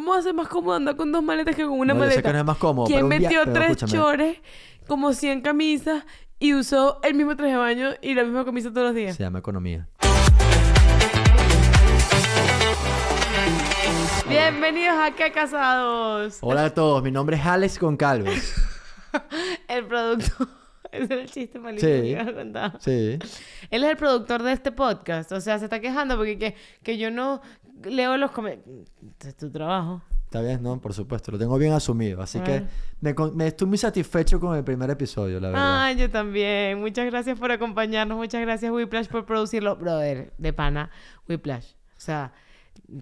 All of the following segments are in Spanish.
¿cómo hace más cómodo andar con dos maletas que con una No, yo sé maleta? que no es más cómodo, ¿Quién metió tres chores, como 100 camisas y usó el mismo traje de baño y la misma camisa todos los días? Se llama economía. Bienvenidos a ¿Qué Casados? Hola a todos, mi nombre es Alex Goncalves. El productor. Ese era el chiste malito Sí. que iba a contar. Sí. Él es el productor de este podcast. O sea, se está quejando porque que, que yo no leo los comentarios. Es tu trabajo. Está bien, no, por supuesto, lo tengo bien asumido. Así que Ah. me, me estoy muy satisfecho con el primer episodio, la verdad. Ay, yo también. Muchas gracias por acompañarnos. Muchas gracias, Whiplash, por producirlo. Brother, de pana, Whiplash. O sea,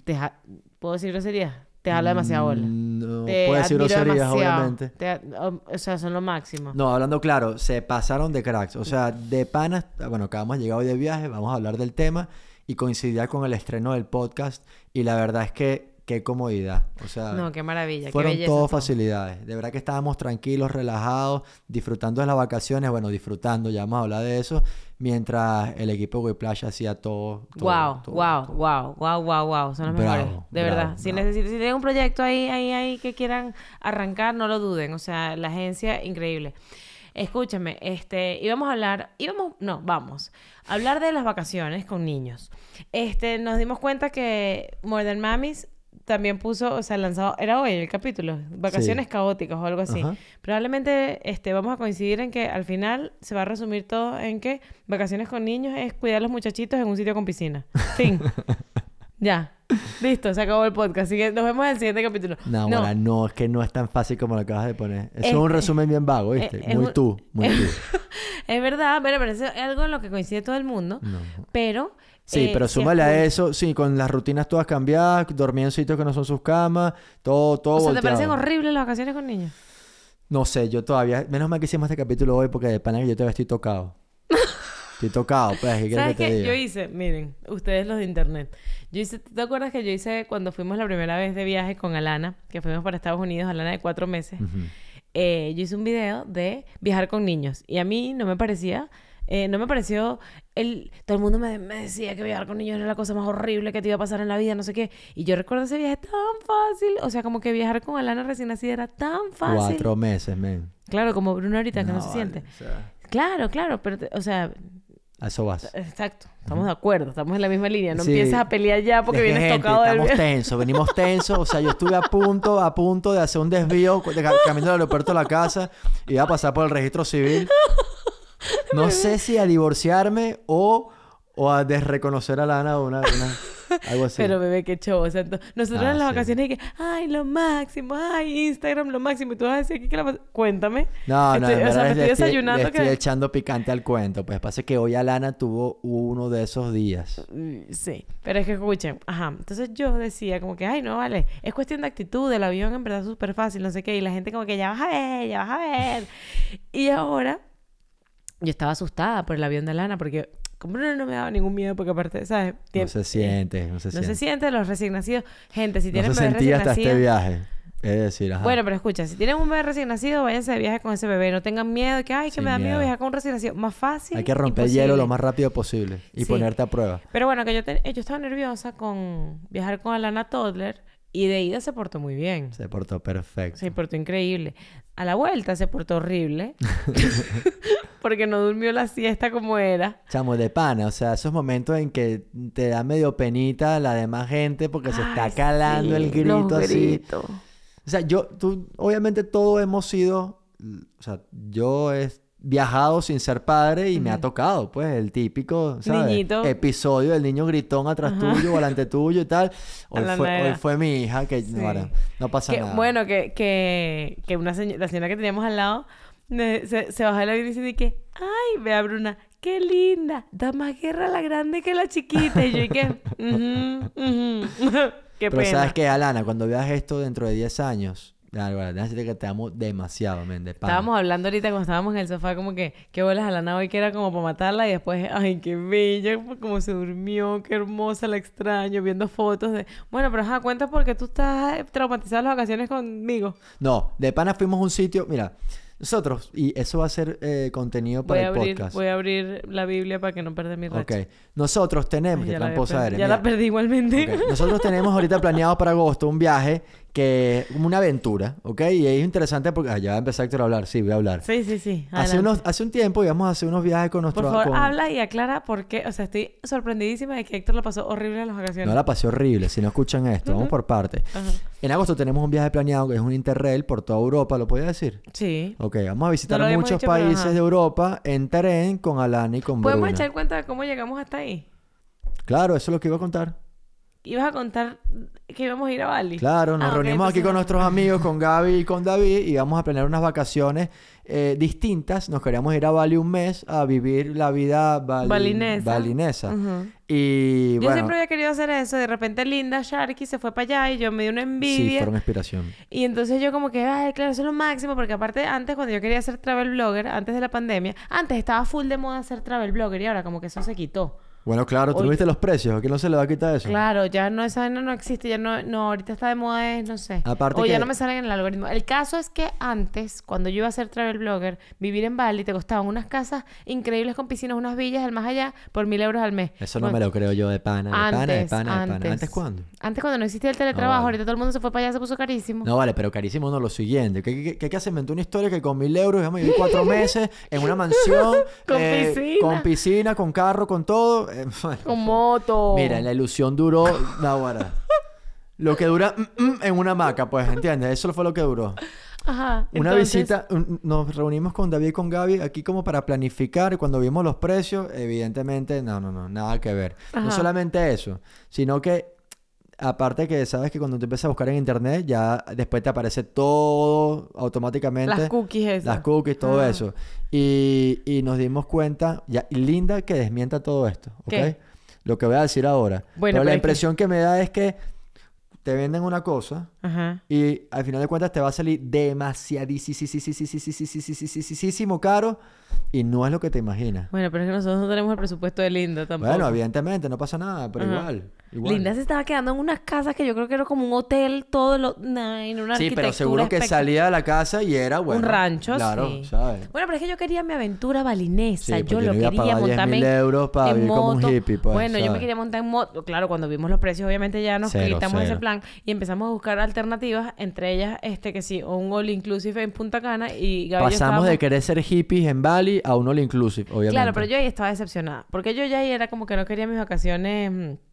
te ja- ¿puedo decir groserías? Te habla demasiado bola. Mm, No Te puedo decir groserías, obviamente. Te- o, o sea, son lo máximo. No, hablando claro, se pasaron de cracks. O sea, de panas, bueno, acabamos de llegar hoy de viaje, vamos a hablar del tema y coincidía con el estreno del podcast. Y la verdad es que qué comodidad. O sea, No, qué maravilla. fueron qué belleza. todo facilidades. De verdad que estábamos tranquilos, relajados, disfrutando de las vacaciones. Bueno, disfrutando, ya vamos a hablar de eso. Mientras el equipo de Whiplash hacía todo. todo, Wow, todo, wow, wow, wow, wow, wow. Son los Bravo, mejores. De bravo, verdad. Si, necesitan, si tienen un proyecto ahí, ahí, ahí que quieran arrancar, no lo duden. O sea, la agencia, increíble. Escúchame, este, íbamos a hablar, íbamos, no, vamos, a hablar de las vacaciones con niños. Este, nos dimos cuenta que More Than Mamis también puso, o sea, lanzado, era hoy el capítulo, vacaciones Sí. caóticas o algo así. Ajá. Probablemente este, vamos a coincidir en que al final se va a resumir todo en que vacaciones con niños es cuidar a los muchachitos en un sitio con piscina. Fin. ya. Listo, se acabó el podcast. Así que nos vemos en el siguiente capítulo. No, No. no, es que no es tan fácil como lo acabas de poner. Eso es Es- un resumen bien vago, eh, ¿viste? es muy tú, muy tú. Es verdad, pero parece algo en lo que coincide todo el mundo. No. Pero. Sí, eh, pero súmale a eso, sí, con las rutinas todas cambiadas, dormir en sitios que no son sus camas, todo, todo O sea, ¿te parecen horribles las vacaciones con niños? No sé, yo todavía, menos mal que hicimos este capítulo hoy porque de pana yo todavía estoy tocado. Estoy tocado, pues, ¿qué ¿Sabes que te diga? Yo hice, miren, ustedes los de internet. Yo hice, ¿te acuerdas que yo hice cuando fuimos la primera vez de viaje con Alana, que fuimos para Estados Unidos, Alana de cuatro meses? Eh, yo hice un video de viajar con niños y a mí no me parecía, eh, no me pareció, el, todo el mundo me, me decía que viajar con niños era la cosa más horrible que te iba a pasar en la vida, no sé qué. Y yo recuerdo ese viaje tan fácil, o sea, como que viajar con Alana recién nacida era tan fácil. Cuatro meses, men. Claro, como Bruno ahorita, que no se vale, siente. o sea, Claro, claro, pero, o sea, a eso vas. exacto, estamos de acuerdo, estamos en la misma línea, no Sí. empieces a pelear ya porque que, vienes gente, tocado del estamos tensos, venimos tensos. O sea, yo estuve a punto, a punto de hacer un desvío de ca- camino del aeropuerto a la casa. Iba a pasar por el registro civil. No sé si a divorciarme o, o a desreconocer a Lana una, una- algo así. Pero bebé, qué show. O sea, to- nosotros Ah, en las sí. vacaciones que, ay, lo máximo, ay, Instagram, lo máximo. Y tú vas a decir aquí que la Cuéntame. No, no, Estoy- en o sea, me estoy desayunando estoy que- echando picante al cuento. Pues pasa que hoy Alana tuvo uno de esos días. Mm, Sí, pero es que escuchen, ajá, entonces yo decía como que, ay, no, vale, es cuestión de actitud, el avión en verdad es súper fácil, no sé qué, y la gente como que ya vas a ver, ya vas a ver. Y ahora, yo estaba asustada por el avión de Lana, porque como no, no me daba ningún miedo, porque aparte, ¿sabes? No se siente, no se No siente. se siente los recién nacidos. Gente, si No tienen se bebés sentía hasta este viaje. Es decir, ajá. Bueno, pero escucha, si tienen un bebé recién nacido, váyanse de viaje con ese bebé. No tengan miedo que, ay, que Sin me da miedo miedo. viajar con un recién nacido. Más fácil. Hay que romper el hielo lo más rápido posible y Sí. ponerte a prueba. Pero bueno, que yo, te- yo estaba nerviosa con viajar con Alana Toddler y de ida se portó muy bien. Se portó perfecto. Se portó increíble. A la vuelta se portó horrible. porque no durmió la siesta como era. Chamo, de pana, o sea, esos momentos en que te da medio penita la demás gente porque se está Ay, calando el sí, los grito así. gritos. O sea, yo, tú, obviamente todos hemos sido, o sea, yo he viajado sin ser padre y me ha tocado, pues, el típico, ¿sabes? Niñito. Episodio del niño gritón atrás Ajá. tuyo, volante tuyo y tal. Hoy la fue, hoy fue mi hija que, Sí. bueno, no pasa Que, nada. bueno, que, que, que una señora, la señora que teníamos al lado se, se bajó del avión diciendo y que, ay, vea Bruna, qué linda, da más guerra la grande que la chiquita. Y yo y que, "Ujú, ujú". qué Pero pena. sabes que, Alana, cuando veas esto dentro de 10 años, la verdad, déjame que te amo demasiado, men, de pana. Estábamos hablando ahorita cuando estábamos en el sofá como que qué bolas a la nave hoy que era como para matarla y después, ay, qué bella, como se durmió, qué hermosa, la extraño, viendo fotos de... Bueno, pero ajá, cuenta porque tú estás traumatizada las vacaciones conmigo. No, de pana fuimos a un sitio, mira, nosotros, y eso va a ser eh, contenido Voy para a, el abrir, podcast. voy a abrir la Biblia para que no pierda mi racha. Ok, nosotros tenemos, Ay, ya la eres, Ya la perdí igualmente. Nosotros tenemos ahorita planeado para agosto un viaje que como una aventura, ¿ok? Y es interesante porque... Ah, ya va a empezar Héctor a hablar. Sí, voy a hablar. Sí, sí, sí. Hace, unos, hace un tiempo íbamos a hacer unos viajes con nuestro... Por favor, con- habla y aclara por qué. O sea, estoy sorprendidísima de que Héctor lo pasó horrible en las vacaciones. No la pasé horrible, si no escuchan esto. Vamos por partes. Ajá. En agosto tenemos un viaje planeado que es un Interrail por toda Europa, ¿lo podía decir? Sí. Ok, vamos a visitar No muchos dicho, países de Europa en tren con Alana y con ¿Podemos Bruna. echar cuenta de cómo llegamos hasta ahí? Claro, eso es lo que iba a contar. Ibas a contar que íbamos a ir a Bali. Claro, nos Ah, reunimos aquí con nuestros amigos, con Gaby y con David, y vamos a planear unas vacaciones eh, distintas. Nos queríamos ir a Bali un mes a vivir la vida bali- Balinesa. balinesa. Y Yo bueno, siempre había querido hacer eso. De repente Linda Sharky se fue para allá y yo me di una sí, envidia. fueron inspiración. Y entonces yo como que, ay, claro, eso es lo máximo, porque aparte antes cuando yo quería ser travel blogger, antes de la pandemia, antes estaba full de moda ser travel blogger y ahora como que eso se quitó. Bueno, claro, tú Oye. viste los precios, ¿a quién no se le va a quitar eso? Claro, ya no, esa vaina no existe, ya no, no, ahorita está de moda, es, no sé. Aparte o ya no me salen en el algoritmo. El caso es que antes, cuando yo iba a ser travel blogger, vivir en Bali te costaban unas casas increíbles con piscinas, unas villas del más allá, por mil euros al mes. Eso no Bueno, me lo creo yo de pana, de pana, de Antes, pana, de pana. antes. ¿Antes cuándo? Antes cuando no existía el teletrabajo, vale. ahorita todo el mundo se fue para allá, se puso carísimo. No, vale, pero carísimo no lo siguiente. ¿Qué, qué, qué, qué? Inventó una historia que con mil euros vamos a vivir cuatro meses en una mansión. Con eh, piscina. Con piscina, con carro, con todo. Bueno. Con moto. Mira, la ilusión duró... Nahuara. Lo que dura mm, mm, en una hamaca, pues, ¿entiendes? Eso fue lo que duró. Ajá. Una entonces- visita, un- nos reunimos con David y con Gaby aquí como para planificar. y Cuando vimos los precios, evidentemente, no, no, no, nada que ver. No solamente eso, sino que, aparte que sabes que cuando tú empiezas a buscar en internet, ya después te aparece todo automáticamente. Las cookies esas. Las cookies, todo Ah. eso. Y, y nos dimos cuenta, ya, y Linda que desmienta todo esto, ¿ok? ¿Qué? Lo que voy a decir ahora. Bueno, Pero pero la que- impresión que me da es que te venden una cosa Ajá. y al final de cuentas te va a salir demasiadísimo caro y no es lo que te imaginas. Bueno, pero es que nosotros no tenemos el presupuesto de Linda tampoco. Bueno, evidentemente, no pasa nada, pero Ajá. igual, igual. Linda se estaba quedando en unas casas que yo creo que era como un hotel, todo lo... nah, en una Sí, pero seguro que salía de la casa y era, bueno... rancho, Claro, sí. ¿sabes? Bueno, pero es que yo quería mi aventura balinesa. Sí, yo yo lo no quería pagar 10.000 montarme euros para en vivir como un hippie, pues, Bueno, yo me quería montar en moto. Claro, cuando vimos los precios, obviamente ya nos Cero, quitamos ese plan y empezamos a buscar alternativas, entre ellas, este que sí, un all inclusive en Punta Cana y Gaby Pasamos estábamos- de querer ser hippies en Bali a un all inclusive, obviamente. Claro, pero yo ahí estaba decepcionada. Porque yo ya ahí era como que no quería mis vacaciones mm,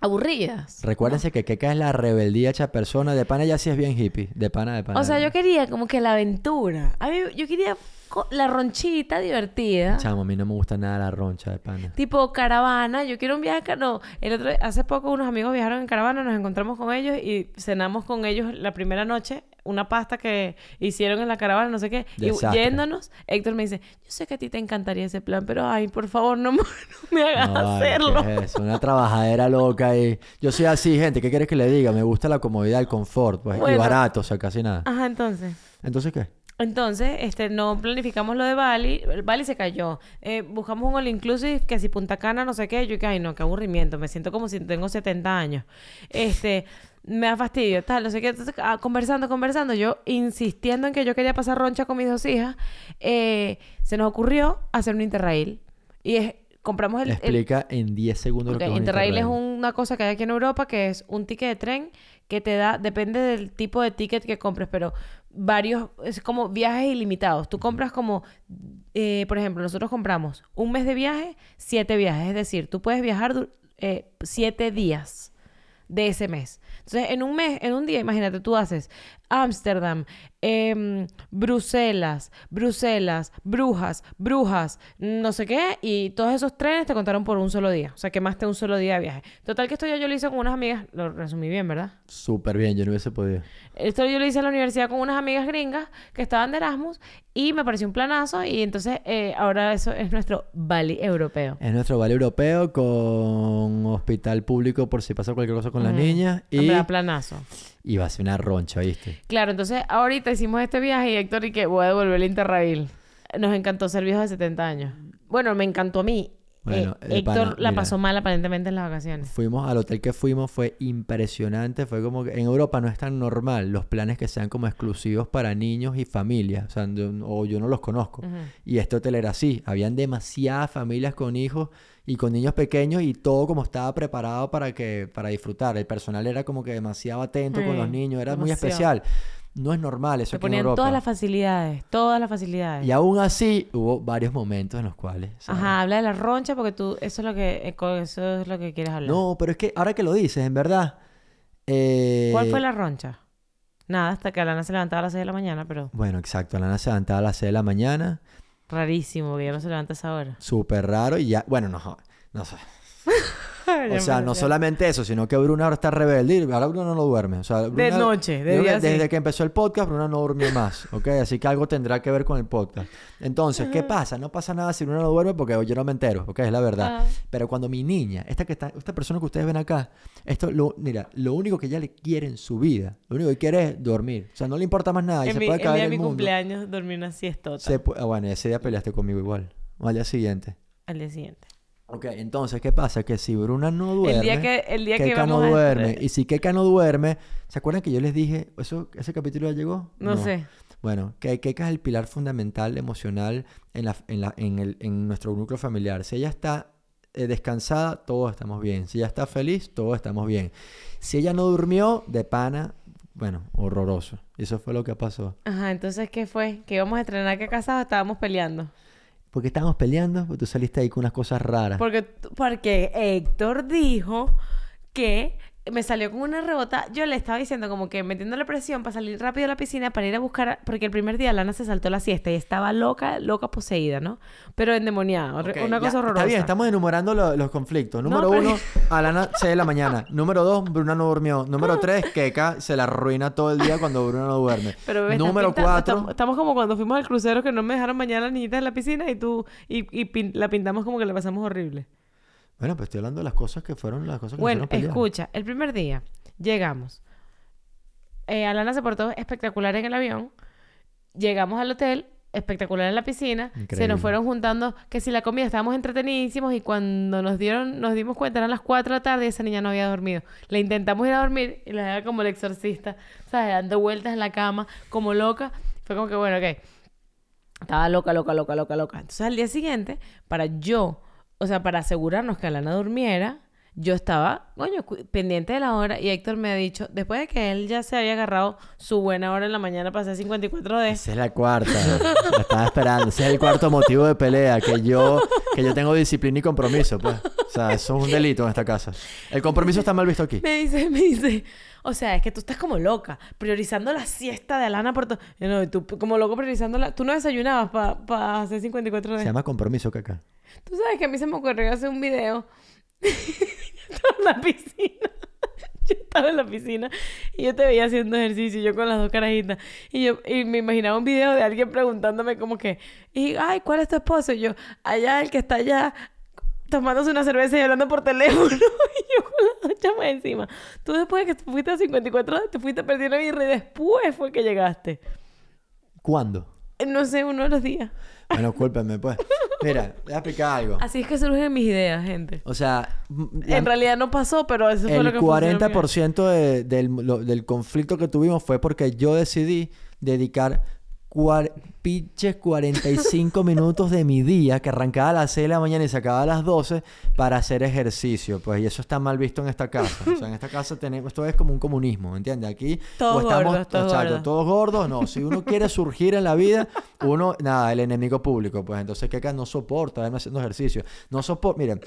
aburridas. Recuérdense que Keka es la rebeldía hecha persona. De pana ya sí es bien hippie. De pana, de pana. O sea, yo quería como que la aventura. A mí, yo quería la ronchita divertida. Chamo, a mí no me gusta nada la roncha de pana. Tipo caravana, yo quiero un viaje, no, el otro, hace poco unos amigos viajaron en caravana, nos encontramos con ellos y cenamos con ellos la primera noche, una pasta que hicieron en la caravana, no sé qué, y yéndonos, Héctor me dice, yo sé que a ti te encantaría ese plan, pero ay, por favor, no, me- no me hagas No, hacerlo. ¿qué es? Una trabajadera loca y... Yo soy así, gente. ¿Qué quieres que le diga? Me gusta la comodidad, el confort, pues. Y barato, o sea, casi nada. Ajá, entonces. ¿Entonces qué? Entonces, este, no planificamos lo de Bali. El Bali se cayó. Eh, buscamos un all inclusive, que si Punta Cana, no sé qué. Yo que, ay, no, qué aburrimiento. Me siento como si tengo 70 años. Este, me da fastidio, tal, no sé qué. Entonces, ah, conversando, conversando, yo insistiendo en que yo quería pasar roncha con mis dos hijas, eh, se nos ocurrió hacer un interrail. Y es, compramos el, el- Explica en 10 segundos lo que es Interrail es una cosa que hay aquí en Europa que es un ticket de tren que te da, depende del tipo de ticket que compres, pero varios, es como viajes ilimitados. Tú compras como, eh, por ejemplo, nosotros compramos un mes de viaje, siete viajes, es decir, tú puedes viajar eh, siete días de ese mes. Entonces, en un mes, en un día, imagínate, tú haces Ámsterdam, em, Bruselas, Bruselas, Brujas, Brujas, no sé qué, y todos esos trenes te contaron por un solo día. O sea, quemaste un solo día de viaje. Total que esto ya yo lo hice con unas amigas, lo resumí bien, ¿verdad? Súper bien, yo no hubiese podido. Esto yo lo hice en la universidad con unas amigas gringas que estaban de Erasmus y me pareció un planazo y entonces eh, ahora eso es nuestro Bali europeo. Es nuestro vale europeo con hospital público por si pasa cualquier cosa con las niñas. Y, planazo. Y va a ser una roncha, ¿viste? Claro, entonces ahorita hicimos este viaje y Héctor y que voy a devolver el Interrail. Nos encantó ser viejos de 70 años. Bueno, me encantó a mí. Bueno, Eh, Héctor pana, la mira. pasó mal aparentemente en las vacaciones. Fuimos al hotel que fuimos, fue impresionante. Fue como que en Europa no es tan normal los planes que sean como exclusivos para niños y familias. O sea, yo- o yo no los conozco. Y este hotel era así. Habían demasiadas familias con hijos y con niños pequeños y todo como estaba preparado para que para disfrutar. El personal era como que demasiado atento con los niños. Era muy especial. No es normal eso Se aquí en ponían Europa. todas las facilidades, todas las facilidades. Y aún así hubo varios momentos en los cuales... ¿sabes? Ajá, habla de la roncha porque tú, eso es lo que, eh, eso es lo que quieres hablar. No, pero es que ahora que lo dices, en verdad... eh, ¿Cuál fue la roncha? Nada, hasta que Alana se levantaba a las 6 de la mañana, pero Bueno, exacto. Alana se levantaba a las 6 de la mañana. Rarísimo, porque ya no se levanta a esa hora. Súper raro y ya... Bueno, no, no sé. O sea, no solamente eso, sino que Bruna ahora está rebelde y ahora Bruna no duerme. O sea, De noche, de día desde sí. que empezó el podcast, Bruna no durmió más, ¿ok? Así que algo tendrá que ver con el podcast. Entonces, ¿qué pasa? No pasa nada si Bruna no duerme porque yo no me entero, ¿ok? Es la verdad. Ah. Pero cuando mi niña, esta que está, esta persona que ustedes ven acá, esto, lo, mira, lo único que ella le quiere en su vida, lo único que quiere es dormir. O sea, no le importa más nada y En se mi, puede el día de mi mundo. cumpleaños dormí una siestota. Se ah, bueno, ese día peleaste conmigo igual. O al día siguiente. Al día siguiente. Ok, entonces, ¿qué pasa? Que si Bruna no duerme... el día que, el día que Keka no íbamos a- duerme. Y si Keka no duerme, ¿se acuerdan que yo les dije, eso, ese capítulo ya llegó? No, sé. Bueno, que Keka es el pilar fundamental emocional en, la, en, la- en, el- en nuestro núcleo familiar. Si ella está eh, descansada, todos estamos bien. Si ella está feliz, todos estamos bien. Si ella no durmió, de pana, bueno, horroroso. Y eso fue lo que pasó. Ajá, entonces, ¿qué fue? Que íbamos a estrenar que casados estábamos peleando. ¿Por qué estábamos peleando? Porque tú saliste ahí con unas cosas raras. Porque, porque Héctor dijo que me salió con una rebota. Yo le estaba diciendo como que metiéndole presión para salir rápido a la piscina para ir a buscar. Porque el primer día Lana se saltó la siesta y estaba loca, loca poseída, ¿no? Pero endemoniada. una ya, cosa horrorosa. Está bien, estamos enumerando lo- los conflictos. No, Número pero- uno, Alana 6 de la mañana. Número dos, Bruna no durmió. Número tres, Keka se la arruina todo el día cuando Bruna no duerme. Pero bebé, Número pintando- cuatro, Estamos, estamos como cuando fuimos al crucero que no me dejaron bañar a la niñita en la piscina y tú. Y, y pin- la pintamos como que la pasamos horrible. Bueno, pues estoy hablando de las cosas que fueron las cosas que Bueno, nos escucha, el primer día llegamos. Eh, Alana se portó espectacular en el avión. Llegamos al hotel, espectacular en la piscina. Se nos fueron juntando que si la comida estábamos entretenidísimos y cuando nos dieron, nos dimos cuenta, eran las 4 de la tarde y esa niña no había dormido. Le intentamos ir a dormir y la dejaba como el exorcista, ¿sabes? Dando vueltas en la cama, como loca. Fue como que, bueno, ok. Estaba loca, loca, loca, loca, loca. Entonces al día siguiente, para yo, o sea, para asegurarnos que Alana durmiera, yo estaba, coño, pendiente de la hora y Héctor me ha dicho, después de que él ya se había agarrado su buena hora en la mañana para hacer 54D, Esa es la cuarta. la estaba esperando. Ese es el cuarto motivo de pelea. Que yo, que yo tengo disciplina y compromiso, pues. O sea, eso es un delito en esta casa. El compromiso está mal visto aquí. me dice, me dice, o sea, es que tú estás como loca, priorizando la siesta de Alana por todo. No, tú como loco priorizando la... Tú no desayunabas para hacer 54D. Se llama compromiso, Kaka. Tú sabes que a mí se me ocurrió hacer un video. yo estaba en la piscina. Yo estaba en la piscina y yo te veía haciendo ejercicio, yo con las dos carajitas. Y yo y me imaginaba un video de alguien preguntándome como que, y, ay, ¿cuál es tu esposo? Y yo, allá, el que está allá tomándose una cerveza y hablando por teléfono. y yo con las dos chamas encima. Tú después de que te fuiste a 54 horas, te fuiste perdiendo mi y después fue que llegaste. ¿Cuándo? No sé, uno de los días. Bueno, cúlpenme, pues. Mira, voy a explicar algo. Así es que surgen mis ideas, gente. O sea, la- En realidad no pasó, pero eso fue lo el que funcionó. 40% de- del, lo- del conflicto que tuvimos fue porque yo decidí dedicar cuar- pinches 45 minutos de mi día, que arrancaba a las 6 de la mañana y se acababa a las 12, para hacer ejercicio. Pues, y eso está mal visto en esta casa. O sea, en esta casa tenemos, esto es como un comunismo, ¿entiendes? Aquí Todos estamos, gordos, todos exacto, gordos. todos gordos, no. Si uno quiere surgir en la vida, uno, nada, el enemigo público, pues entonces que acá no soporta verme haciendo ejercicio. No soporta, miren,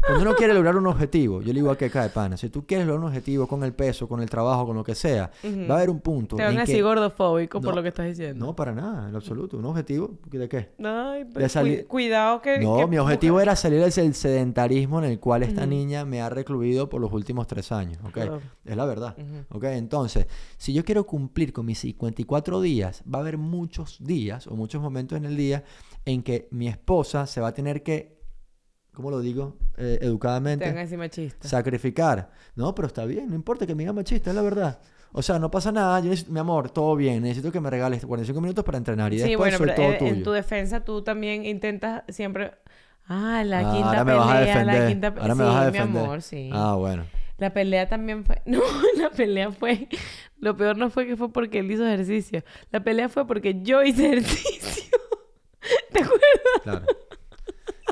cuando uno quiere lograr un objetivo, yo le digo a Keka de pana, si tú quieres lograr un objetivo con el peso, con el trabajo, con lo que sea, va a haber un punto Te van en a que... decir gordofóbico por lo que estás diciendo. No, para nada, en lo absoluto. ¿Un objetivo? ¿De qué? Ay, De salir- cui- cuidado que... No, que- mi objetivo era salir del sedentarismo en el cual esta Ujú. niña me ha recluido por los últimos tres años, ¿ok? Claro. Es la verdad, Ujú. ¿ok? Entonces, si yo quiero cumplir con mis 54 días, va a haber muchos días o muchos momentos en el día en que mi esposa se va a tener que, ¿cómo lo digo? Eh, Te educadamente, van a decir machista. sacrificar. No, pero está bien, no importa que me diga machista, es la verdad. O sea, no pasa nada, yo necesito- mi amor, todo bien, necesito que me regales 45 minutos para entrenar y Sí, después bueno, soy pero todo en, en tu defensa tú también intentas siempre Ah, la Ah, quinta ahora me pelea, vas a la defender. quinta Ahora me sí, vas a mi defender. amor, sí. Ah, bueno. La pelea también fue. No, la pelea fue. Lo peor no fue que fue porque él hizo ejercicio. La pelea fue porque yo hice ejercicio. ¿Te acuerdas? Claro.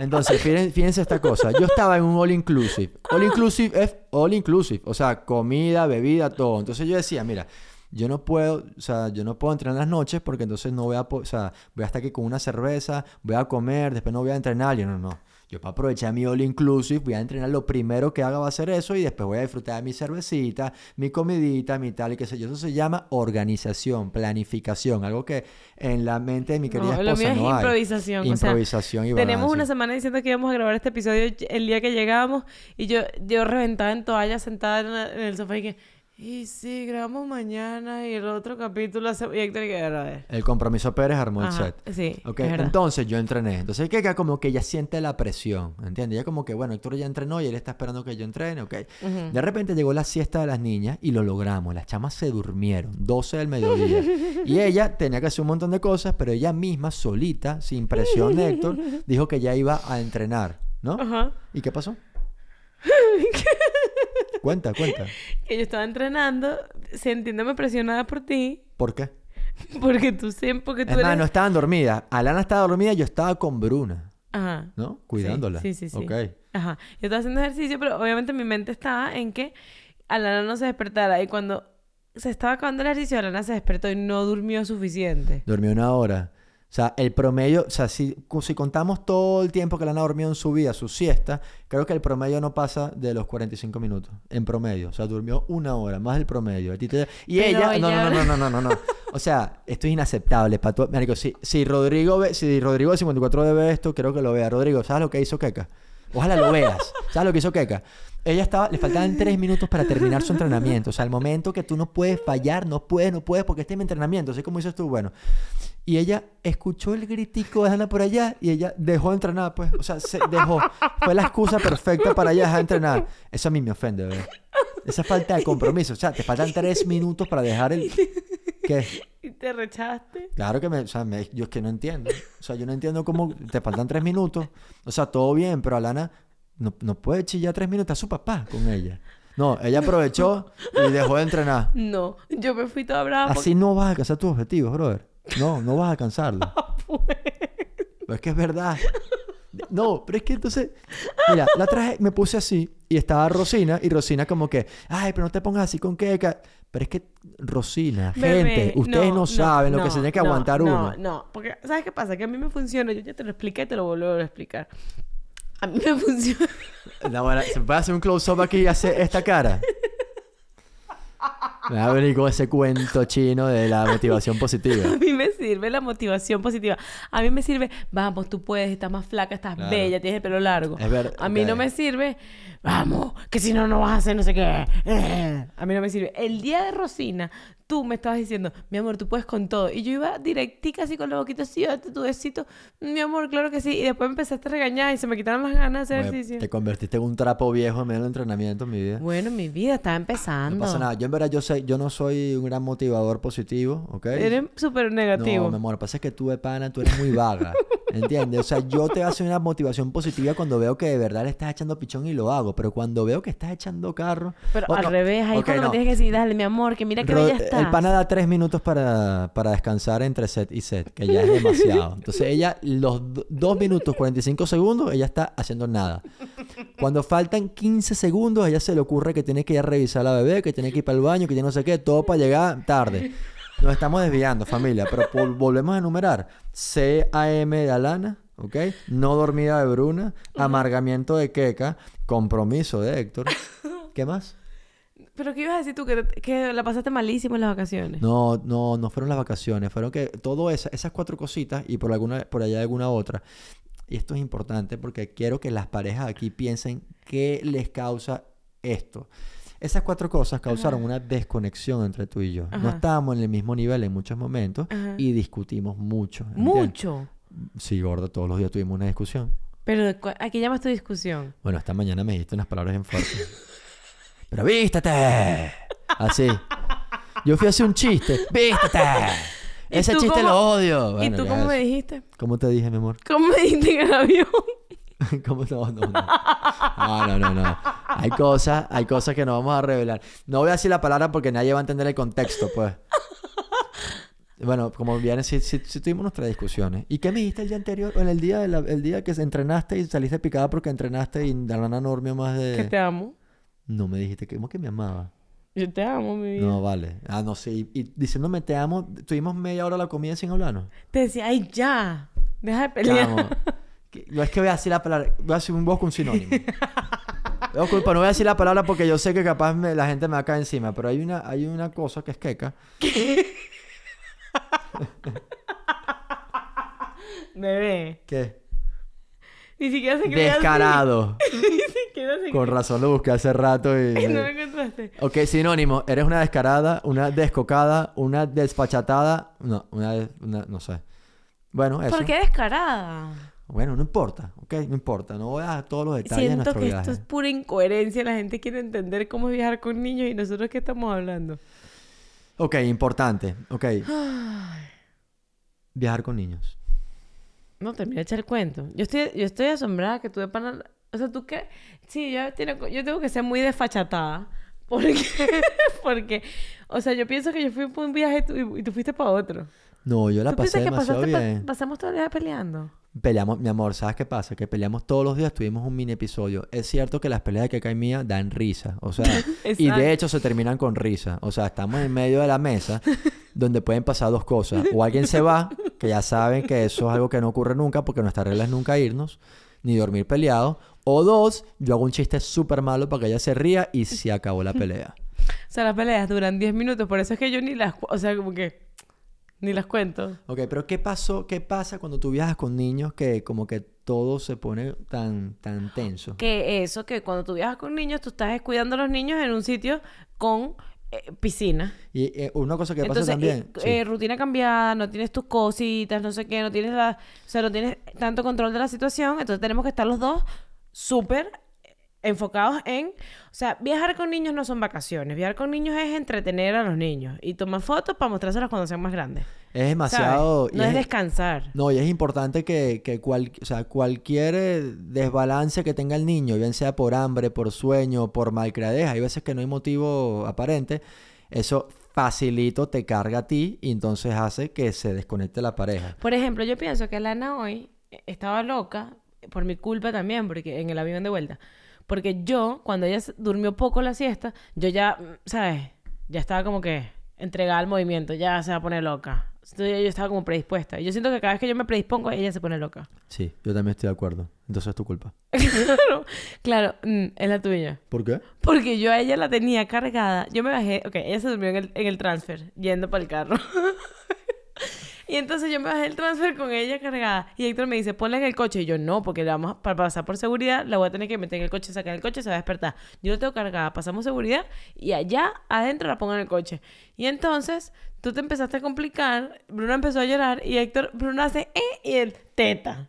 Entonces, fíjense, esta cosa. Yo estaba en un all inclusive. All inclusive es all inclusive. O sea, comida, bebida, todo. Entonces yo decía, mira, yo no puedo, o sea, yo no puedo entrenar en las noches porque entonces no voy a, o sea, voy a estar aquí con una cerveza, voy a comer, después no voy a entrenar. Yo no, no. Yo para aprovechar mi all inclusive voy a entrenar lo primero que haga va a ser eso y después voy a disfrutar de mi cervecita, mi comidita, mi tal y qué sé yo. Eso se llama organización, planificación, algo que en la mente de mi querida No, lo mío esposa es no hay. improvisación. o sea, Improvisación y Tenemos una semana diciendo que íbamos a grabar este episodio el día que llegábamos y yo, yo reventada en toalla sentada en el sofá y que, y sí, grabamos mañana y el otro capítulo hace... Y Héctor que, a ver. El compromiso Pérez armó el set. sí, Ok, es entonces yo entrené. Entonces que como que ella siente la presión, ¿entiendes? Ella como que, bueno, Héctor ya entrenó y él está esperando que yo entrene, ¿ok? De repente llegó la siesta de las niñas y lo logramos. Las chamas se durmieron, 12 del mediodía. y ella tenía que hacer un montón de cosas, pero ella misma, solita, sin presión de Héctor, dijo que ya iba a entrenar, ¿no? Ajá. ¿Y qué pasó? cuenta, cuenta. Que yo estaba entrenando sintiéndome presionada por ti ¿Por qué? porque tú siempre... Porque tú eres... no estaban dormidas. Alana estaba dormida y yo estaba con Bruna, Ajá. ¿no? Cuidándola. Sí, sí, sí. Ok. Ajá. Yo estaba haciendo ejercicio, pero obviamente mi mente estaba en que Alana no se despertara. Y cuando se estaba acabando el ejercicio, Alana se despertó y no durmió suficiente. Dormí una hora. O sea, el promedio, o sea, si, si contamos todo el tiempo que Lana dormido en su vida, su siesta, creo que el promedio no pasa de los 45 minutos. En promedio. O sea, durmió una hora, más del promedio. Y ella, no, no, no, no, no, no, no. O sea, esto es inaceptable. Para tu... Marico, si, si Rodrigo ve, si Rodrigo de 54 ve esto, creo que lo vea. Rodrigo, ¿sabes lo que hizo Keka? Ojalá lo veas. ¿Sabes lo que hizo Keka? Ella estaba, le faltaban tres minutos para terminar su entrenamiento. O sea, el momento que tú no puedes fallar, no puedes, no puedes, porque este es mi entrenamiento. Así como dices tú, bueno. Y ella escuchó el gritico de Ana por allá y ella dejó de entrenar, pues. O sea, se dejó. Fue la excusa perfecta para ella dejar de entrenar. Eso a mí me ofende, ¿verdad? Esa falta de compromiso. O sea, te faltan tres minutos para dejar el... ¿Qué? Y te rechaste. Claro que me, o sea, me- yo es que no entiendo. O sea, yo no entiendo cómo te faltan tres minutos. O sea, todo bien, pero Alana no, no puede chillar tres minutos a su papá con ella. No, ella aprovechó y dejó de entrenar. No, yo me fui toda brava. porque- Así no vas a alcanzar tus objetivos, brother. No, no vas a alcanzarlo. Pero es que es verdad. No, pero es que entonces, mira, la traje, me puse así y estaba Rosina y Rosina como que, ay, pero no te pongas así con queca. Pero es que, Rosina, Bebé, gente, ustedes no, saben lo que no, se tiene que no, aguantar no, uno. No, porque ¿sabes qué pasa? Que a mí me funciona. Yo ya te lo expliqué y te lo vuelvo a explicar. A mí me funciona. No, bueno, ¿Se puede hacer un close-up aquí y hacer esta cara? Me va a venir con ese cuento chino de la motivación positiva. A mí me sirve la motivación positiva. A mí me sirve, vamos, tú puedes, estás más flaca, estás Claro. bella, tienes el pelo largo. Es A mí no me sirve, vamos, que si no, no vas a hacer no sé qué. Eh, A mí no me sirve. El día de Rosina, tú me estabas diciendo, mi amor, tú puedes con todo. Y yo iba directica así con la boquita así, date tu besito. Mi amor, claro que sí. Y después empezaste a regañar y se me quitaron las ganas de hacer ejercicio. te convertiste en un trapo viejo en medio del entrenamiento, mi vida. Bueno, mi vida estaba empezando. No pasa nada. Yo en verdad yo sé, yo no soy un gran motivador positivo, ¿ok? Eres súper negativo. No, mi amor, lo que pasa es que tú de pana, tú eres muy vaga. ¿Entiendes? O sea, yo te hago una motivación positiva cuando veo que de verdad le estás echando pichón y lo hago. Pero cuando veo que estás echando carro. Pero Bueno, al revés, ahí ok, cuando no. me tienes que decir, dale, mi amor, que mira que Ro- bella estás. El pana da tres minutos para, para descansar entre set y set, que ya es demasiado. Entonces ella, los do- dos minutos 45 segundos, ella está haciendo nada. Cuando faltan 15 segundos, a ella se le ocurre que tiene que ir a revisar a la bebé, que tiene que ir para el baño, que tiene no sé qué, todo para llegar tarde. Nos estamos desviando, familia, pero vol- volvemos a enumerar. CAM de Alana, ¿ok? No dormida de Bruna, amargamiento de Keka, compromiso de Héctor. ¿Qué más? Pero ¿qué ibas a decir tú? Que, que la pasaste malísimo en las vacaciones. No, no, no fueron las vacaciones, fueron que todo esa- esas cuatro cositas y por alguna, por allá alguna otra. Y esto es importante porque quiero que las parejas aquí piensen qué les causa esto. Esas cuatro cosas causaron una desconexión entre tú y yo. No estábamos en el mismo nivel en muchos momentos Ajá. y discutimos mucho. ¿entiendes? Mucho. Sí, gordo, todos los días tuvimos una discusión. Pero ¿a qué llamas tu discusión? Bueno, esta mañana me dijiste unas palabras en fuerte. Pero vístete. Así. Yo fui a hacer un chiste. Vístete. ¿Y Ese chiste cómo- lo odio. ¿Y tú cómo me dijiste? ¿Cómo te dije, mi amor? ¿Cómo me dijiste en el avión? ¿Cómo no? No, no. No, no, no, no. Hay cosas, hay cosas que no vamos a revelar. No voy a decir la palabra porque nadie va a entender el contexto, pues. Bueno, como bien, sí, sí- sí tuvimos nuestras discusiones. ¿Y qué me dijiste el día anterior? O en el día, de la- el día que entrenaste y saliste picada porque entrenaste y la nana no durmió más de... Que te amo. No me dijiste que, ¿cómo que me amaba? Yo te amo, mi vida. No, vale. Ah, no, sí. Y, y diciéndome te amo, tuvimos media hora la comida sin hablarnos. Te decía, ay, ya. Deja de Te pelear. amo. Que- No es que voy a decir la palabra, voy a decir un busco un sinónimo. Veo culpa, no voy a decir la palabra porque yo sé que capaz me- la gente me va a caer encima, pero hay una, hay una cosa que es queca. Bebé. que Ni siquiera se así. Descarado. Ni siquiera se Con razón lo busqué hace rato y... No lo encontraste. Ok, sinónimo. Eres una descarada, una descocada, una despachatada. No, una, una- no sé. Bueno, eso. ¿Por qué descarada? Bueno, no importa, ok, no importa. No voy a dar todos los detalles de Siento nuestro que viaje. esto es pura incoherencia. La gente quiere entender cómo es viajar con niños y nosotros qué estamos hablando. Ok, importante. Ok. Viajar con niños. No, termina de echar el cuento. Yo estoy, yo estoy asombrada que tú de pana... O sea, ¿tú qué? Sí, yo, tiene- yo tengo que ser muy desfachatada. Porque, porque, o sea, yo pienso que yo fui por un viaje y tú, y tú fuiste para otro. No, yo la ¿Tú pasé piensas que demasiado pasaste pa- bien. pasamos todo el día peleando? Peleamos, mi amor, ¿sabes qué pasa? Que peleamos todos los días, tuvimos un mini episodio. Es cierto que las peleas de que y mía dan risa, o sea, y de hecho se terminan con risa. O sea, estamos en medio de la mesa donde pueden pasar dos cosas. O alguien se va, que ya saben que eso es algo que no ocurre nunca porque nuestra regla es nunca irnos, ni dormir peleados. O dos, yo hago un chiste súper malo para que ella se ría y se acabó la pelea. O sea, las peleas duran 10 minutos, por eso es que yo ni las... O sea, como que... Ni las cuento. Ok, pero ¿qué pasó? ¿Qué pasa cuando tú viajas con niños que como que todo se pone tan, tan tenso? Que eso, que cuando tú viajas con niños, tú estás cuidando a los niños en un sitio con eh, piscina. Y eh, una cosa que pasa también... eh, sí. eh, rutina cambiada, no tienes tus cositas, no sé qué, no tienes la, o sea, no tienes tanto control de la situación, entonces tenemos que estar los dos súper enfocados en, o sea, viajar con niños no son vacaciones, viajar con niños es entretener a los niños y tomar fotos para mostrárselas cuando sean más grandes. Es ¿sabes? demasiado... y No es descansar. No, y es importante que, que cual- o sea, cualquier eh, desbalance que tenga el niño, bien sea por hambre, por sueño, por malcriadez, hay veces que no hay motivo aparente, eso facilito te carga a ti y entonces hace que se desconecte la pareja. Por ejemplo, yo pienso que Lana hoy estaba loca, por mi culpa también, porque en el avión de vuelta. Porque yo, cuando ella durmió poco la siesta, yo ya, mm, ¿sabes? Ya estaba como que entregada al movimiento, ya se va a poner loca. Entonces yo estaba como predispuesta. Yo siento que cada vez que yo me predispongo, ella se pone loca. Sí, yo también estoy de acuerdo. Entonces es tu culpa. claro, claro, mm, es la tuya. ¿Por qué? Porque yo a ella la tenía cargada. Yo me bajé, ok, ella se durmió en el, en el transfer, yendo para el carro. y entonces yo me bajé el transfer con ella cargada. Y Héctor me dice, ponla en el coche. Y yo, no, porque la vamos para pasar por seguridad, la voy a tener que meter en el coche, sacar el coche, se va a despertar. Yo lo tengo cargada, pasamos seguridad y allá adentro la pongo en el coche. Y entonces tú te empezaste a complicar, Bruno empezó a llorar y Héctor, Bruno hace, eh, y el teta.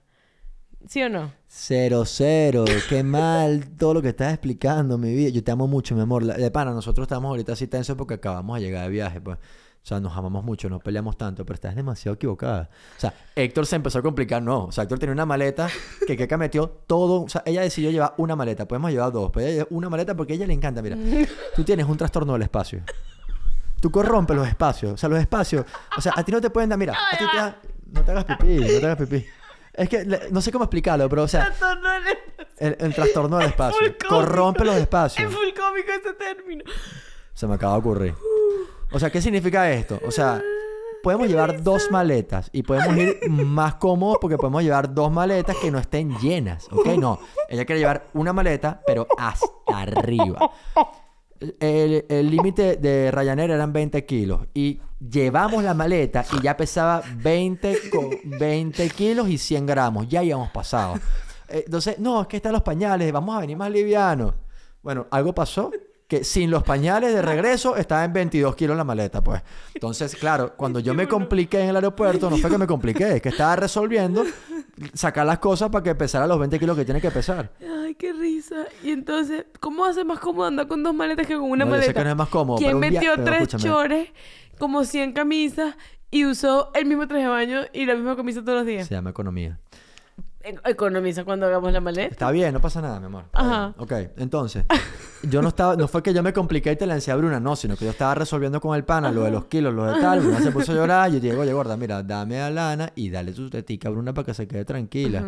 ¿Sí o no? Cero, cero. Qué mal todo lo que estás explicando, mi vida. Yo te amo mucho, mi amor. La- De pana, nosotros estamos ahorita así tensos porque acabamos de llegar de viaje, pues. O sea, nos amamos mucho, no peleamos tanto, pero estás demasiado equivocada. O sea, Héctor se empezó a complicar, no. O sea, Héctor tenía una maleta que Keka metió todo. O sea, ella decidió llevar una maleta. Podemos llevar dos, pero ella una maleta porque a ella le encanta. Mira, tú tienes un trastorno del espacio. Tú corrompes los espacios. O sea, los espacios. O sea, a ti no te pueden dar. Mira, a ti te da- No te hagas pipí, no te hagas pipí. Es que le- no sé cómo explicarlo, pero o sea, el, el trastorno del espacio. cómico. Corrompe los Es espacios. full cómico ese término. Se me acaba de ocurrir. O sea, ¿qué significa esto? O sea, podemos llevar dos maletas y podemos ir más cómodos porque podemos llevar dos maletas que no estén llenas, ¿ok? No, ella quiere llevar una maleta, pero hasta arriba. El límite de Ryanair eran 20 kilos y llevamos la maleta y ya pesaba 20, co- 20 kilos y 100 gramos. Ya habíamos pasado. Eh, Entonces, no, es que están los pañales, vamos a venir más livianos. Bueno, algo pasó que sin los pañales de regreso estaba en 22 kilos la maleta, pues. Entonces, claro, cuando yo me compliqué en el aeropuerto, no fue que me compliqué, es que estaba resolviendo sacar las cosas para que pesara los 20 kilos que tiene que pesar. Ay, qué risa. Y entonces, ¿cómo hace más cómodo andar con dos maletas que con una No, yo sé maleta? que no es más cómodo, ¿Quién metió tres chores, como 100 camisas y usó el mismo traje de baño y la misma camisa todos los días? Se llama economía. Economiza cuando hagamos la maleta. Está bien, no pasa nada, mi amor. Está Ajá. bien. Ok, entonces, yo no estaba, no fue que yo me compliqué y te lancé a Bruna, no, sino que yo estaba resolviendo con el pana lo de los kilos, lo de tal, Bruna se puso a llorar, yo dije, oye, gorda, mira, dame a Lana y dale su tetica a Bruna para que se quede tranquila.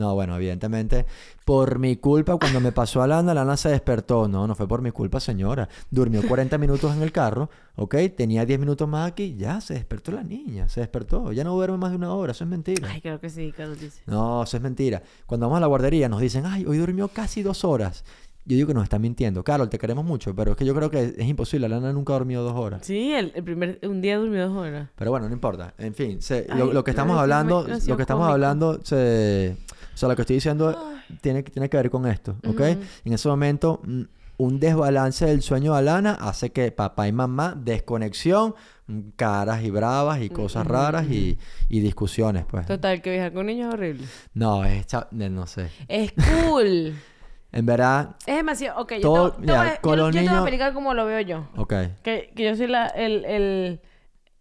No, bueno, evidentemente, por mi culpa, cuando me pasó a Lana, Lana se despertó. No, no fue por mi culpa, señora. Durmió 40 minutos en el carro, ¿ok? Tenía 10 minutos más aquí, ya se despertó la niña, se despertó. Ya no duerme más de una hora, eso es mentira. Ay, creo que sí, Carlos dice. No, eso es mentira. Cuando vamos a la guardería nos dicen, ay, hoy durmió casi dos horas. Yo digo que nos están mintiendo. Carol, te queremos mucho, pero es que yo creo que es imposible. Lana nunca ha dormido dos horas. Sí, el, el primer, un día durmió dos horas. Pero bueno, no importa. En fin, se- Ay, lo, lo que estamos hablando, lo que estamos cómico. hablando, se, sea, lo que estoy diciendo tiene, tiene que ver con esto, ¿ok? En ese momento, mm, un desbalance del sueño de Alana hace que papá y mamá, desconexión, mm, caras y bravas y cosas raras y, y discusiones, pues. Total, que viajar con niños es horrible. No, es, cha- no sé. Es cool. En verdad, es demasiado. Ok, yo, Todo- te, te mira, con yo- los yo te voy a niños- explicar cómo lo veo yo. ok. Que, que yo soy la, el, el-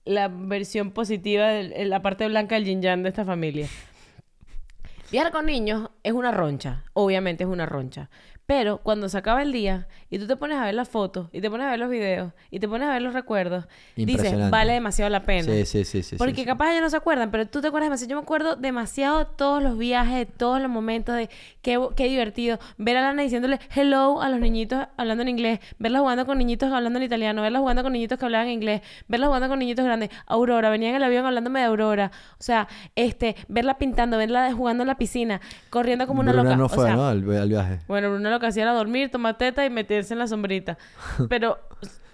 la versión positiva, el- la parte blanca del yin yang de esta familia. Viajar con niños es una roncha, obviamente es una roncha. Pero cuando se acaba el día y tú te pones a ver las fotos y te pones a ver los videos y te pones a ver los recuerdos, dices, vale demasiado la pena. Sí, sí, sí, sí. Porque sí, sí. capaz ellos no se acuerdan, pero tú te acuerdas demasiado. Yo me acuerdo demasiado de todos los viajes, de todos los momentos, de qué, qué divertido. Ver a Lana diciéndole hello a los niñitos hablando en inglés, verla jugando con niñitos hablando en italiano, verla jugando con niñitos que hablaban inglés, verla jugando con niñitos grandes. Aurora, venía en el avión hablándome de Aurora. O sea, este, verla pintando, verla jugando en la piscina, corriendo como una Bruna loca. no o fue, sea, ¿no? Al, al viaje. Bueno, Bruna lo que hacía era dormir, tomar teta y meterse en la sombrita. Pero.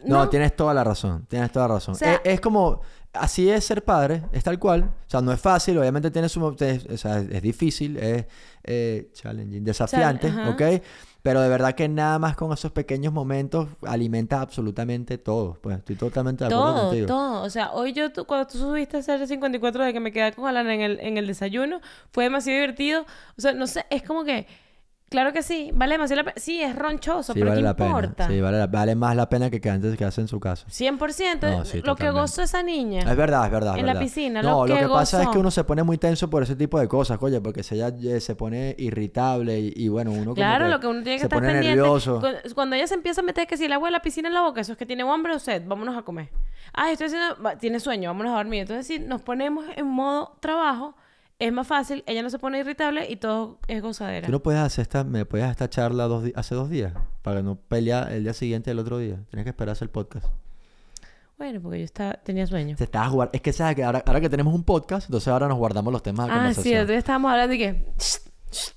No, tienes toda la razón. Tienes toda la razón. O sea- es, es como... Así es ser padre. Es tal cual. O sea, no es fácil. Obviamente tiene su... te- o sea, es difícil. Es eh, challenging. Desafiante. ¿Ok? Pero de verdad que nada más con esos pequeños momentos alimenta absolutamente todo. Pues estoy totalmente de acuerdo Todo, contigo. todo. O sea, hoy yo, tú- cuando tú subiste a hacer 54 de que me quedé con Alana en el, en el desayuno, fue demasiado divertido. O sea, no sé, es como que, claro que sí, vale demasiado la pena. Sí, es ronchoso, Sí, pero vale ¿qué la importa? pena. Sí, vale, la- vale más la pena que que antes que hace en su casa. 100% No, sí, lo que gozó esa niña. Es verdad, es verdad. es En la verdad. piscina, No, lo lo que que pasa es que uno se pone muy tenso por ese tipo de cosas, oye, porque si ella eh, se pone irritable y, y bueno, uno como Claro, lo que uno tiene que se estar pone pendiente. nervioso. cu- Cuando ella se empieza a meter que si el agua de la piscina en la boca, eso es que tiene hambre o sed, vámonos a comer. Ah, estoy haciendo, tiene sueño, vámonos a dormir. Entonces, si nos ponemos en modo trabajo, es más fácil, ella no se pone irritable y todo es gozadera. Tú no puedes hacer esta, me puedes esta charla dos hace dos días para no pelear el día siguiente el otro día. Tienes que esperarse el podcast. Bueno, porque yo estaba, tenía sueño. Se estaba jugando. Es que sabes que ahora, ahora que tenemos un podcast, entonces ahora nos guardamos los temas de Ah, sí, conversación. entonces estábamos hablando y que...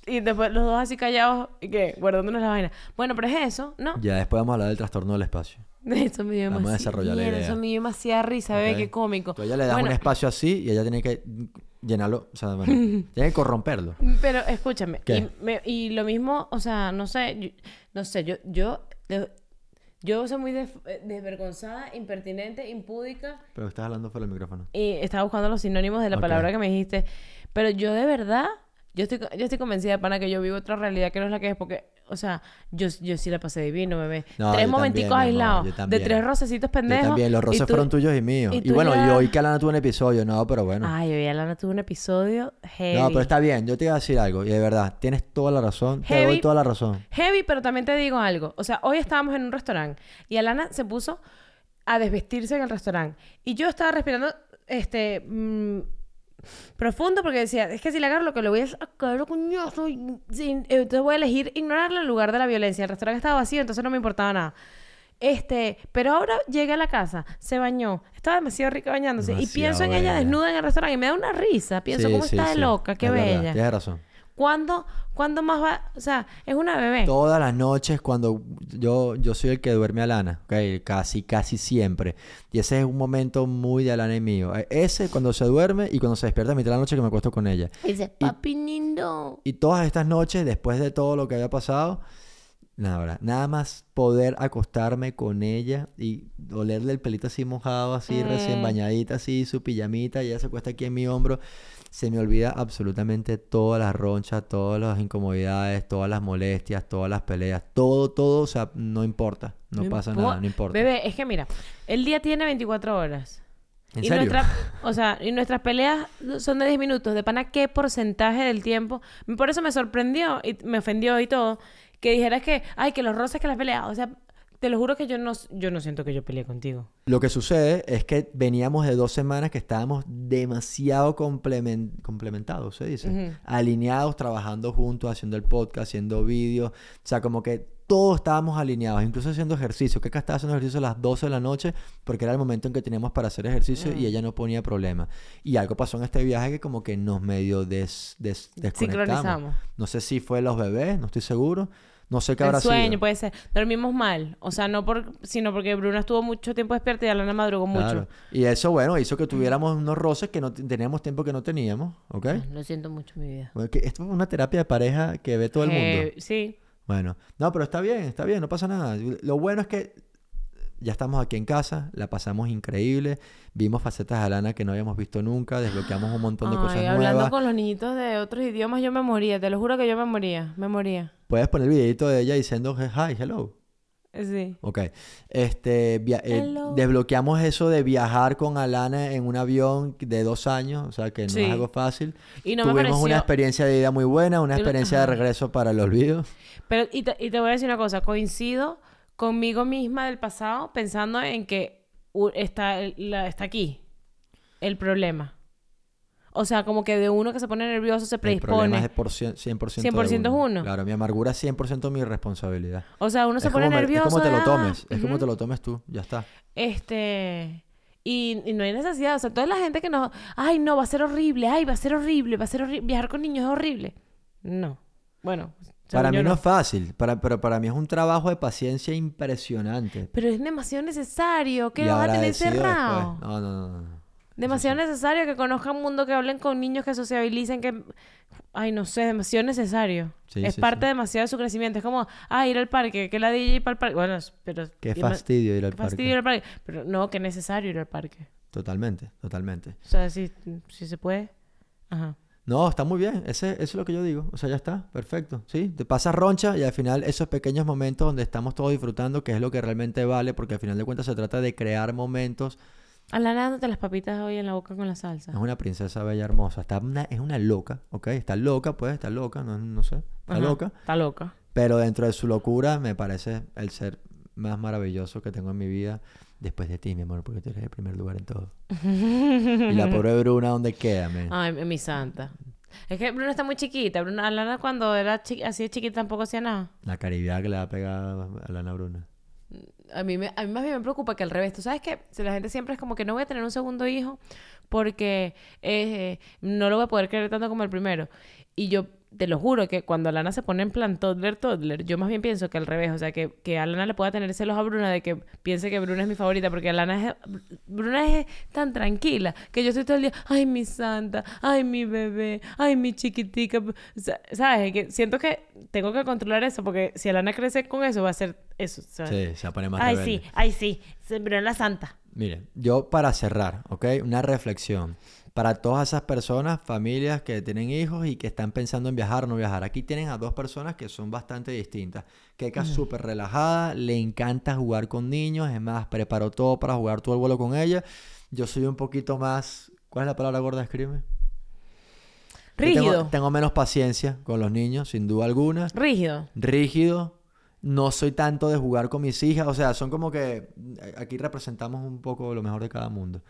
Y después los dos así callados y que guardándonos la vaina. Bueno, pero es eso, ¿no? Ya después vamos a hablar del trastorno del espacio. Eso me dio Vamos a desarrollar la idea. Eso me dio demasiada risa, bebé, Ok. qué cómico. Tú a ella le das Bueno, un espacio así y ella tiene que llenarlo, o sea, bueno, tiene que corromperlo. Pero escúchame, ¿Qué? Y, me- y lo mismo, o sea, no sé, yo- no sé, yo, yo, yo soy muy des- eh, desvergonzada, impertinente, impúdica Pero estás hablando fuera del micrófono. y estaba buscando los sinónimos de la Ok. palabra que me dijiste, pero yo de verdad, yo estoy, yo estoy convencida, pana, que yo vivo otra realidad que no es la que es, porque, o sea, yo, yo sí la pasé divino, bebé. No, tres yo momenticos aislados, yo de tres rocecitos Yo pendejos. también, los roces fueron tuyos y míos. y bueno, ya- y hoy que Alana tuvo un episodio, no, pero bueno. Ay, bebé, Alana tuvo un episodio heavy. no, pero está bien, yo te iba a decir algo, y de verdad, tienes toda la razón, te Heavy. doy toda la razón. Heavy, pero también te digo algo. O sea, hoy estábamos en un restaurante y Alana se puso a desvestirse en el restaurante. Y yo estaba respirando, este, mm, profundo porque decía, es que si le agarro lo que le voy a sacar, coñazo, y sin- eh, entonces voy a elegir ignorarla en lugar de la violencia. El restaurante estaba vacío, entonces no me importaba nada. Este, pero ahora llegué a la casa, se bañó, estaba demasiado rica bañándose y pienso en ella desnuda en el restaurante y me da una risa. Pienso, Sí, ¿cómo sí, está de sí. loca? Qué Es verdad, bella. Tienes razón. ¿Cuándo, ¿Cuándo más va? O sea, es una bebé. Todas las noches cuando yo, yo soy el que duerme a Lana, ¿ok? Casi, casi siempre. Y ese es un momento muy de Alana y mío. Eh, Ese cuando se duerme y cuando se despierta a mitad de la noche que me acuesto con ella. Dice, papi lindo. Y todas estas noches, después de todo lo que había pasado, nada, nada más poder acostarme con ella y olerle el pelito así mojado, así recién Mm. bañadita, así, su pijamita, y ella se acuesta aquí en mi hombro. Se me olvida absolutamente todas las ronchas, todas las incomodidades, todas las molestias, todas las peleas, todo, todo, o sea, no importa, no, pasa impo- nada, no importa. Bebé, es que mira, el día tiene 24 horas. ¿En y serio? nuestra- o sea, y nuestras peleas son de 10 minutos. De pana, ¿qué porcentaje del tiempo? Por eso me sorprendió y me ofendió y todo. Que dijeras que, ay, que los roces que las peleas. O sea, te lo juro que yo no, yo no siento que yo peleé contigo. Lo que sucede es que veníamos de dos semanas que estábamos demasiado complemen- complementados, se dice. Ujú. Alineados, trabajando juntos, haciendo el podcast, haciendo vídeos. O sea, como que todos estábamos alineados, incluso haciendo ejercicio. Que acá estaba haciendo ejercicio a las 12 de la noche porque era el momento en que teníamos para hacer ejercicio y ella no ponía problema. Y algo pasó en este viaje que como que nos medio des, des- desconectamos. No sé si fue los bebés, no estoy seguro. No sé qué El habrá sueño sido. puede ser. Dormimos mal. O sea, no por, sino porque Bruna estuvo mucho tiempo despierta y Alana madrugó mucho. Claro. Y eso, bueno, hizo que tuviéramos unos roces que no teníamos tiempo que no teníamos, ¿ok? Ay, Lo siento mucho, mi vida. Bueno, que esto es una terapia de pareja que ve todo el mundo. Eh, sí. Bueno, no, pero está bien, está bien, no pasa nada. Lo bueno es que ya estamos aquí en casa, la pasamos increíble, vimos facetas de Alana que no habíamos visto nunca, desbloqueamos un montón de Ay, cosas hablando nuevas. con los niñitos de otros idiomas, yo me moría. Te lo juro que yo me moría. Me moría. Puedes poner el videito de ella diciendo hi, hello. Eh, Sí. Ok. Este, eh, desbloqueamos eso de viajar con Alana en un avión de dos años, o sea que no Sí. es algo fácil. Y no me Tuvimos pareció... una experiencia de vida muy buena, una experiencia de regreso para el olvido. Pero, y te, y te voy a decir una cosa, coincido conmigo misma del pasado pensando en que está, la- está aquí el problema. O sea, como que de uno que se pone nervioso se El problema predispone. es de por cien- 100%, de 100% es uno. Claro, mi amargura es 100% mi responsabilidad. O sea, uno se pone nervioso. es como te de, lo "Ah", tomes, es como ujú. te lo tomes tú, ya está. Este... Y, y no hay necesidad. O sea, toda la gente que nos... Ay, no, va a ser horrible. Ay, va a ser horrible. Va a ser horrible. Viajar con niños es horrible. No. Bueno. Para mí no es fácil, para, pero para mí es un trabajo de paciencia impresionante. Pero es demasiado necesario. ¿Qué Y lo vas a tener después. encerrado? No, no, no, no. Demasiado necesario que conozcan un mundo, que hablen con niños, que sociabilicen, que... Ay, no sé, demasiado necesario. Sí, es sí, parte sí. demasiado de su crecimiento. Es como, ah, ir al parque, que la DJ ir para el parque. Bueno, es- pero... Qué fastidio ir al qué parque. fastidio ir al parque. Pero no, que es necesario ir al parque. Totalmente, totalmente. O sea, si, si se puede. Ajá. No, está muy bien. Ese, eso es lo que yo digo. O sea, ya está. Perfecto. Sí, te pasas roncha y al final esos pequeños momentos donde estamos todos disfrutando, que es lo que realmente vale, porque al final de cuentas se trata de crear momentos. Alana dándote las papitas hoy en la boca con la salsa. Es una princesa bella hermosa. Está una- es una loca, ¿ok? Está loca, pues, está loca, no, no sé. Está Ajá, loca. Está loca. Pero dentro de su locura me parece el ser más maravilloso que tengo en mi vida después de ti, mi amor, porque tú eres el primer lugar en todo. y la pobre Bruna, ¿dónde queda, men? Ay, mi santa. Es que Bruna está muy chiquita. Bruna, Alana cuando era chi- así de chiquita tampoco hacía nada. La caribiada que le va a pegar a la Ana Bruna. A mí, me- a mí más bien me preocupa que al revés. Tú sabes que si la gente siempre es como que no voy a tener un segundo hijo porque eh, no lo voy a poder querer tanto como el primero. Y yo te lo juro que cuando Alana se pone en plan toddler, toddler, yo más bien pienso que al revés. O sea, que, que Alana le pueda tener celos a Bruna de que piense que Bruna es mi favorita porque Alana es... Bruna es tan tranquila que yo estoy todo el día, ay, mi santa, ay, mi bebé, ay, mi chiquitica. ¿Sabes? Que siento que tengo que controlar eso porque si Alana crece con eso va a ser eso. ¿sabes? Sí, se va a poner más Ay, rebelde. sí, ay, sí. Bruna es la santa. Miren, yo para cerrar, ¿ok? Una reflexión. Para todas esas personas, familias que tienen hijos y que están pensando en viajar o no viajar. Aquí tienen a dos personas que son bastante distintas. Keka es súper relajada, le encanta jugar con niños, es más, preparó todo para jugar todo el vuelo con ella. Yo soy un poquito más... ¿Cuál es la palabra gorda? Escribe. Rígido. Tengo, tengo menos paciencia con los niños, sin duda alguna. Rígido. rígido. No soy tanto de jugar con mis hijas. O sea, son como que eh, aquí representamos un poco lo mejor de cada mundo.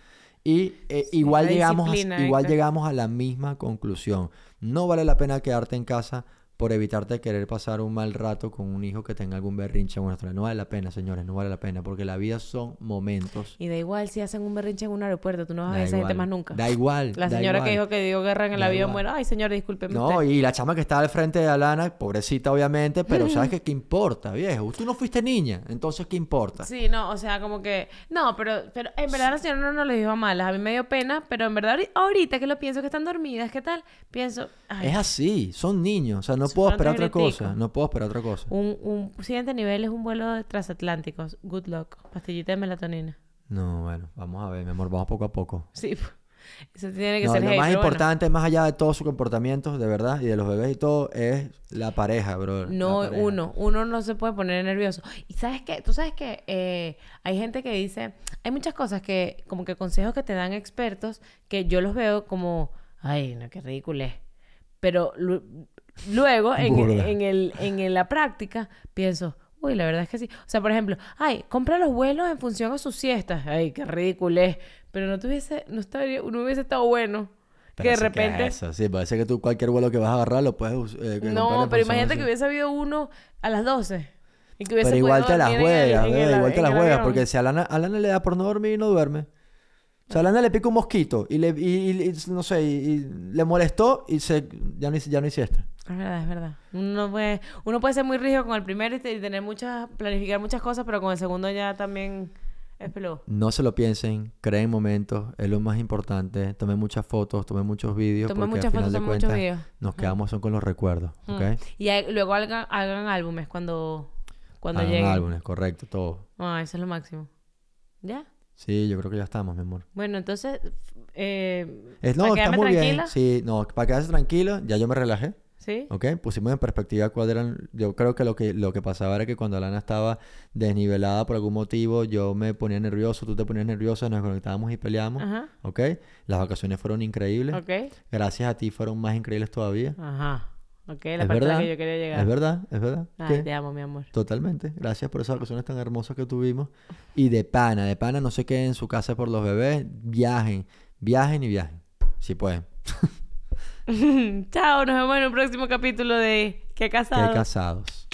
Y eh, igual, llegamos a, igual llegamos a la misma conclusión. No vale la pena quedarte en casa por evitarte querer pasar un mal rato con un hijo que tenga algún berrinche en una historia. No vale la pena, señores, no vale la pena. Porque la vida son momentos. Y da igual si hacen un berrinche en un aeropuerto, tú no vas a ver esa gente más nunca. Da igual. La señora que dijo que dio guerra en el Da avión, igual. bueno, ay señor, discúlpeme No, usted. y la chama que estaba al frente de Alana, pobrecita obviamente, pero ¿sabes qué, qué importa, viejo? Tú no fuiste niña, entonces ¿qué importa? Sí, no, o sea, como que... No, pero, pero en verdad la señora no nos lo dijo a malas. A mí me dio pena, pero en verdad ahori- ahorita que lo pienso que están dormidas, ¿qué tal? Pienso... Ay, Es así, son niños, o sea, no Son puedo esperar otra cosa, no puedo esperar otra cosa. un, un siguiente nivel es un vuelo de transatlánticos. Good luck. Pastillita de melatonina. No, bueno, vamos a ver, mi amor, vamos poco a poco. Sí. Eso tiene que No, ser lo más bueno. importante, más allá de todos sus comportamientos, de verdad, y de los bebés y todo, es la pareja, bro. No, pareja. uno, uno no se puede poner nervioso. Y sabes qué, tú sabes que eh, hay gente que dice, hay muchas cosas que, como que consejos que te dan expertos, que yo los veo como, ay, no, qué ridículo es. Pero luego, en, Burda. en, el, en, el- la práctica, pienso, uy, la verdad es que sí. O sea, por ejemplo, ay, compra los vuelos en función a sus siestas. Ay, qué ridículo es. Pero no tuviese, no, estaría, no hubiese estado bueno. Pero que de eso, ¿qué repente... eso? Sí, parece que tú cualquier vuelo que vas a agarrar lo puedes eh, No, pero imagínate que hubiese habido uno a las 12. Y que hubiese Pero igual te las el- juegas, el- igual te las el juegas, porque si a Lana, a Lana le da por no dormir y no duerme. O sea, a Lana le pica un mosquito y le, y, y- no sé, y, y le molestó y se, ya, no, ya no hiciste. Es verdad, es verdad. Uno puede, uno puede ser muy rígido con el primero y, te- y tener muchas, planificar muchas cosas, pero con el segundo ya también es peludo. No se lo piensen, creen momentos, es lo más importante. Tomen muchas fotos, tomen muchos vídeos, Tomé porque muchas al final fotos, de tomé muchos cuentas videos. nos quedamos son con los recuerdos, Mm. ¿ok? Y hay- luego hagan, hagan álbumes cuando, cuando Hagan lleguen. álbumes, correcto, todo. Ah, eso es lo máximo. ¿Ya? Sí, yo creo que ya estamos, mi amor. Bueno, entonces, eh, Es, para no, está muy bien. tranquila, Sí, no, para quedarse tranquilo, ya yo me relajé. ¿Sí? ¿Ok? Pusimos en perspectiva cuál eran... Yo creo que lo que, lo que pasaba era que cuando Alana estaba desnivelada por algún motivo, yo me ponía nervioso, tú te ponías nerviosa, nos conectábamos y peleábamos. Ajá. ¿Ok? Las vacaciones fueron increíbles. Ok. Gracias a ti fueron más increíbles todavía. Ajá. Ok, la es parte a la verdad. que yo quería llegar. Es verdad, es verdad. Ay, ¿Qué? te amo, mi amor. Totalmente. Gracias por esas vacaciones tan hermosas que tuvimos. Y de pana, de pana no se queden en su casa por los bebés. Viajen, viajen y viajen. Si pueden. Chao, nos vemos en un próximo capítulo de ¿Qué Que casado? casados.